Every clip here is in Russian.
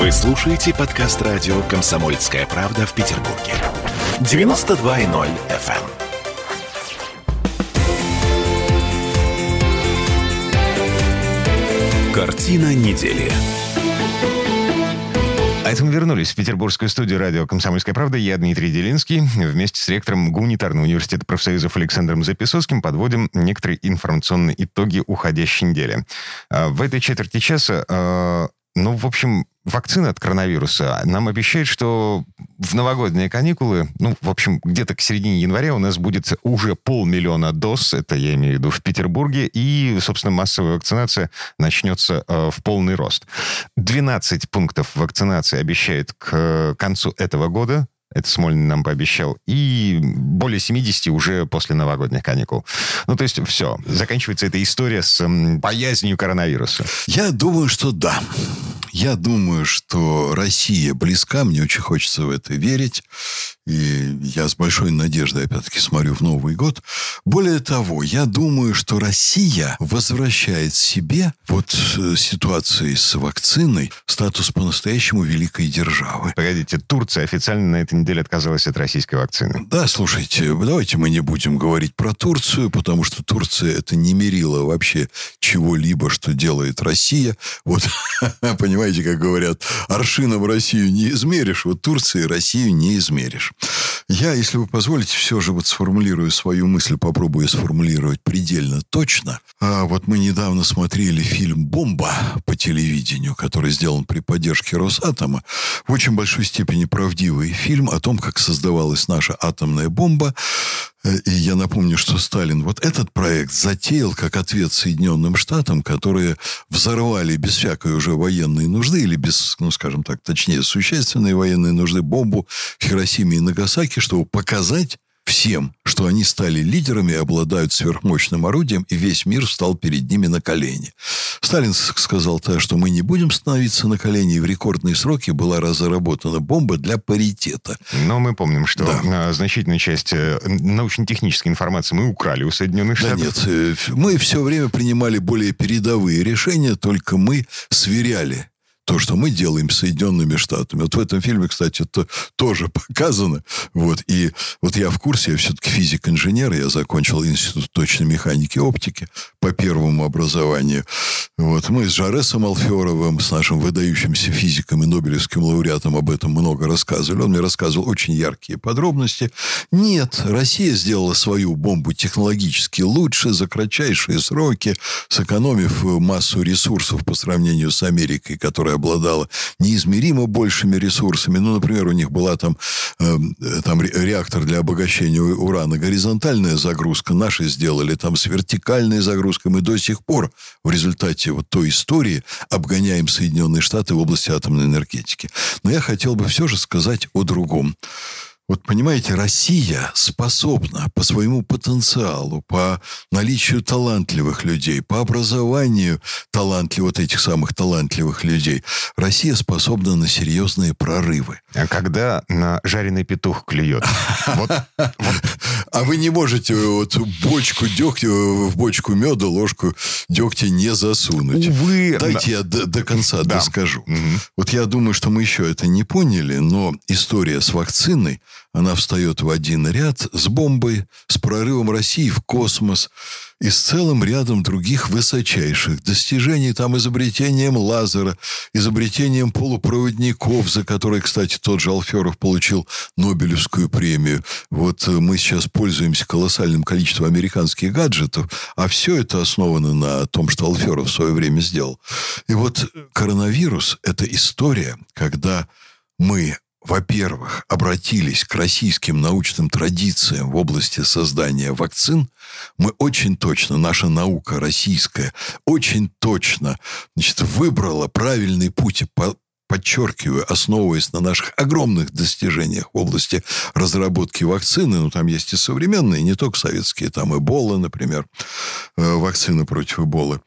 Вы слушаете подкаст радио «Комсомольская правда» в Петербурге. 92.0 FM. Картина недели. А это мы вернулись в петербургскую студию радио «Комсомольская правда». Я Дмитрий Делинский. Вместе с ректором Гуманитарного университета профсоюзов Александром Записовским подводим некоторые информационные итоги уходящей недели. А, в этой четверти часа а, ну, в общем, вакцина от коронавируса нам обещает, что в новогодние каникулы, ну, в общем, где-то к середине января у нас будет уже полмиллиона доз, это я имею в виду в Петербурге, и, собственно, массовая вакцинация начнется э, в полный рост. 12 пунктов вакцинации обещают к концу этого года. Это Смольный нам пообещал. И более 70 уже после новогодних каникул. Ну, то есть все. Заканчивается эта история с боязнью коронавируса. Я думаю, что да. Я думаю, что Россия близка. Мне очень хочется в это верить. И я с большой надеждой, опять-таки, смотрю в Новый год. Более того, я думаю, что Россия возвращает себе вот э, ситуации с вакциной статус по-настоящему великой державы. Погодите, Турция официально на этой неделе отказалась от российской вакцины. Да, слушайте, давайте мы не будем говорить про Турцию, потому что Турция это не мерило вообще чего-либо, что делает Россия. Вот, понимаете, как говорят, аршином Россию не измеришь, вот Турции Россию не измеришь. Я, если вы позволите, все же вот сформулирую свою мысль, попробую сформулировать предельно точно. А вот мы недавно смотрели фильм «Бомба» по телевидению, который сделан при поддержке Росатома. В очень большой степени правдивый фильм о том, как создавалась наша атомная бомба. И я напомню, что Сталин вот этот проект затеял как ответ Соединенным Штатам, которые взорвали без всякой уже военной нужды, или без, ну, скажем так, точнее, существенной военной нужды бомбу в Хиросиме и Нагасаки, чтобы показать, всем, что они стали лидерами, обладают сверхмощным орудием, и весь мир встал перед ними на колени. Сталин сказал то, что мы не будем становиться на колени, и в рекордные сроки была разработана бомба для паритета. Но мы помним, что да. значительную часть э, научно-технической информации мы украли у Соединенных Штатов. Да нет, э, мы все время принимали более передовые решения, только мы сверяли то, что мы делаем с Соединенными Штатами. Вот в этом фильме, кстати, это тоже показано. Вот. И вот я в курсе, я все-таки физик-инженер, я закончил Институт точной механики и оптики по первому образованию. Вот. Мы с Жаресом Алферовым, с нашим выдающимся физиком и Нобелевским лауреатом об этом много рассказывали. Он мне рассказывал очень яркие подробности. Нет, Россия сделала свою бомбу технологически лучше, за кратчайшие сроки, сэкономив массу ресурсов по сравнению с Америкой, которая обладала неизмеримо большими ресурсами. Ну, например, у них была там, э, там реактор для обогащения урана, горизонтальная загрузка. Наши сделали там с вертикальной загрузкой. Мы до сих пор в результате вот той истории обгоняем Соединенные Штаты в области атомной энергетики. Но я хотел бы все же сказать о другом. Вот понимаете, Россия способна по своему потенциалу, по наличию талантливых людей, по образованию талантливых, вот этих самых талантливых людей, Россия способна на серьезные прорывы. А когда на жареный петух клюет? А вы не можете вот бочку дегтя, в бочку меда ложку дегтя не засунуть. Увы. Дайте я до, конца доскажу. Вот я думаю, что мы еще это не поняли, но история с вакциной – она встает в один ряд с бомбой, с прорывом России в космос и с целым рядом других высочайших достижений, там изобретением лазера, изобретением полупроводников, за которые, кстати, тот же Алферов получил Нобелевскую премию. Вот э, мы сейчас пользуемся колоссальным количеством американских гаджетов, а все это основано на том, что Алферов в свое время сделал. И вот коронавирус – это история, когда мы во-первых, обратились к российским научным традициям в области создания вакцин, мы очень точно, наша наука российская, очень точно значит, выбрала правильный путь, подчеркиваю, основываясь на наших огромных достижениях в области разработки вакцины, ну, там есть и современные, не только советские, там Эбола, например, э, вакцина против Эболы.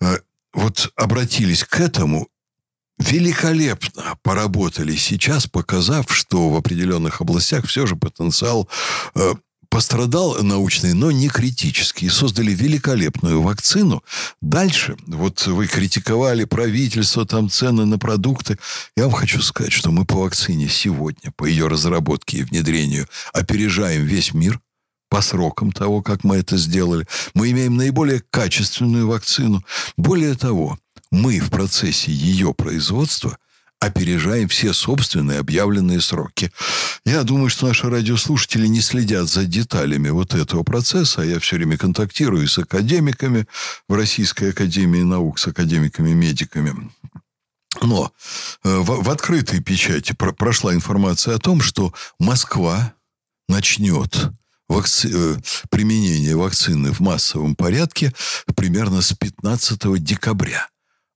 Э, вот обратились к этому великолепно поработали сейчас, показав, что в определенных областях все же потенциал э, пострадал научный, но не критический. Создали великолепную вакцину. Дальше, вот вы критиковали правительство, там цены на продукты. Я вам хочу сказать, что мы по вакцине сегодня, по ее разработке и внедрению, опережаем весь мир по срокам того, как мы это сделали. Мы имеем наиболее качественную вакцину. Более того, мы в процессе ее производства опережаем все собственные объявленные сроки. Я думаю, что наши радиослушатели не следят за деталями вот этого процесса. Я все время контактирую с академиками в Российской Академии Наук, с академиками-медиками. Но э, в, в открытой печати про, прошла информация о том, что Москва начнет вакци... Э, применение вакцины в массовом порядке примерно с 15 декабря.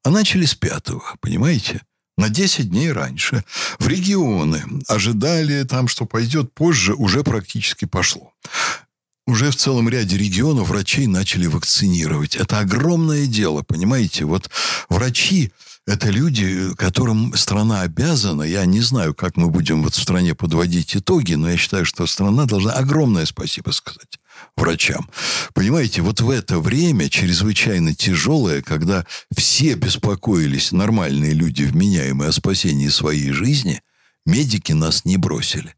А начали с 5, понимаете? На 10 дней раньше. В регионы ожидали там, что пойдет позже, уже практически пошло. Уже в целом ряде регионов врачей начали вакцинировать. Это огромное дело, понимаете? Вот врачи это люди, которым страна обязана. Я не знаю, как мы будем вот в стране подводить итоги, но я считаю, что страна должна огромное спасибо сказать врачам. Понимаете, вот в это время чрезвычайно тяжелое, когда все беспокоились, нормальные люди, вменяемые о спасении своей жизни, медики нас не бросили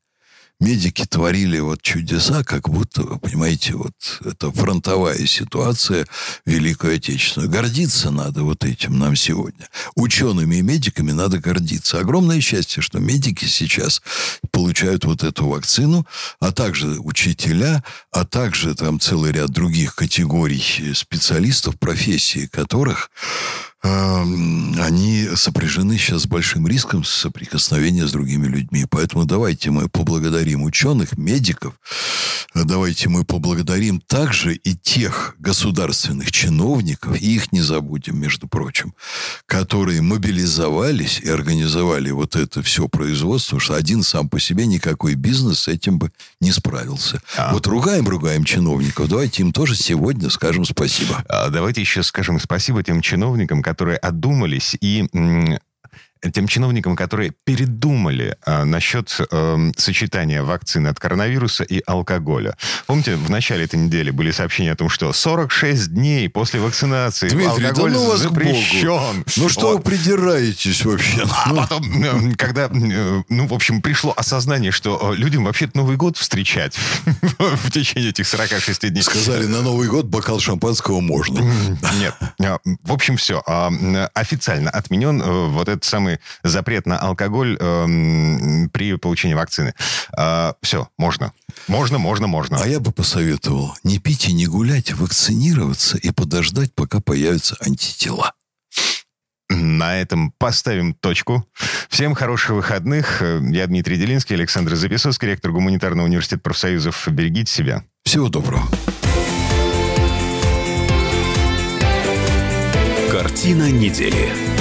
медики творили вот чудеса, как будто, вы понимаете, вот это фронтовая ситуация Великую Отечественную. Гордиться надо вот этим нам сегодня. Учеными и медиками надо гордиться. Огромное счастье, что медики сейчас получают вот эту вакцину, а также учителя, а также там целый ряд других категорий специалистов, профессии которых они сопряжены сейчас с большим риском соприкосновения с другими людьми. Поэтому давайте мы поблагодарим ученых, медиков, давайте мы поблагодарим также и тех государственных чиновников, и их не забудем, между прочим, которые мобилизовались и организовали вот это все производство, что один сам по себе никакой бизнес с этим бы не справился. А. Вот ругаем, ругаем чиновников, давайте им тоже сегодня скажем спасибо. А давайте еще скажем спасибо тем чиновникам, которые одумались и тем чиновникам, которые передумали э, насчет э, сочетания вакцины от коронавируса и алкоголя. Помните, в начале этой недели были сообщения о том, что 46 дней после вакцинации Дмитрий, алкоголь да ну вас запрещен. Ну что вот. вы придираетесь вообще? А ну. потом, э, когда, э, ну, в общем, пришло осознание, что людям вообще-то Новый год встречать в течение этих 46 дней. Сказали, на Новый год бокал шампанского можно. Нет. В общем, все. А, официально отменен вот этот самый самый запрет на алкоголь э, при получении вакцины. Э, все, можно. Можно, можно, можно. А я бы посоветовал не пить и не гулять, вакцинироваться и подождать, пока появятся антитела. На этом поставим точку. Всем хороших выходных. Я Дмитрий Делинский, Александр Записовский, ректор Гуманитарного университета профсоюзов. Берегите себя. Всего доброго. Картина недели.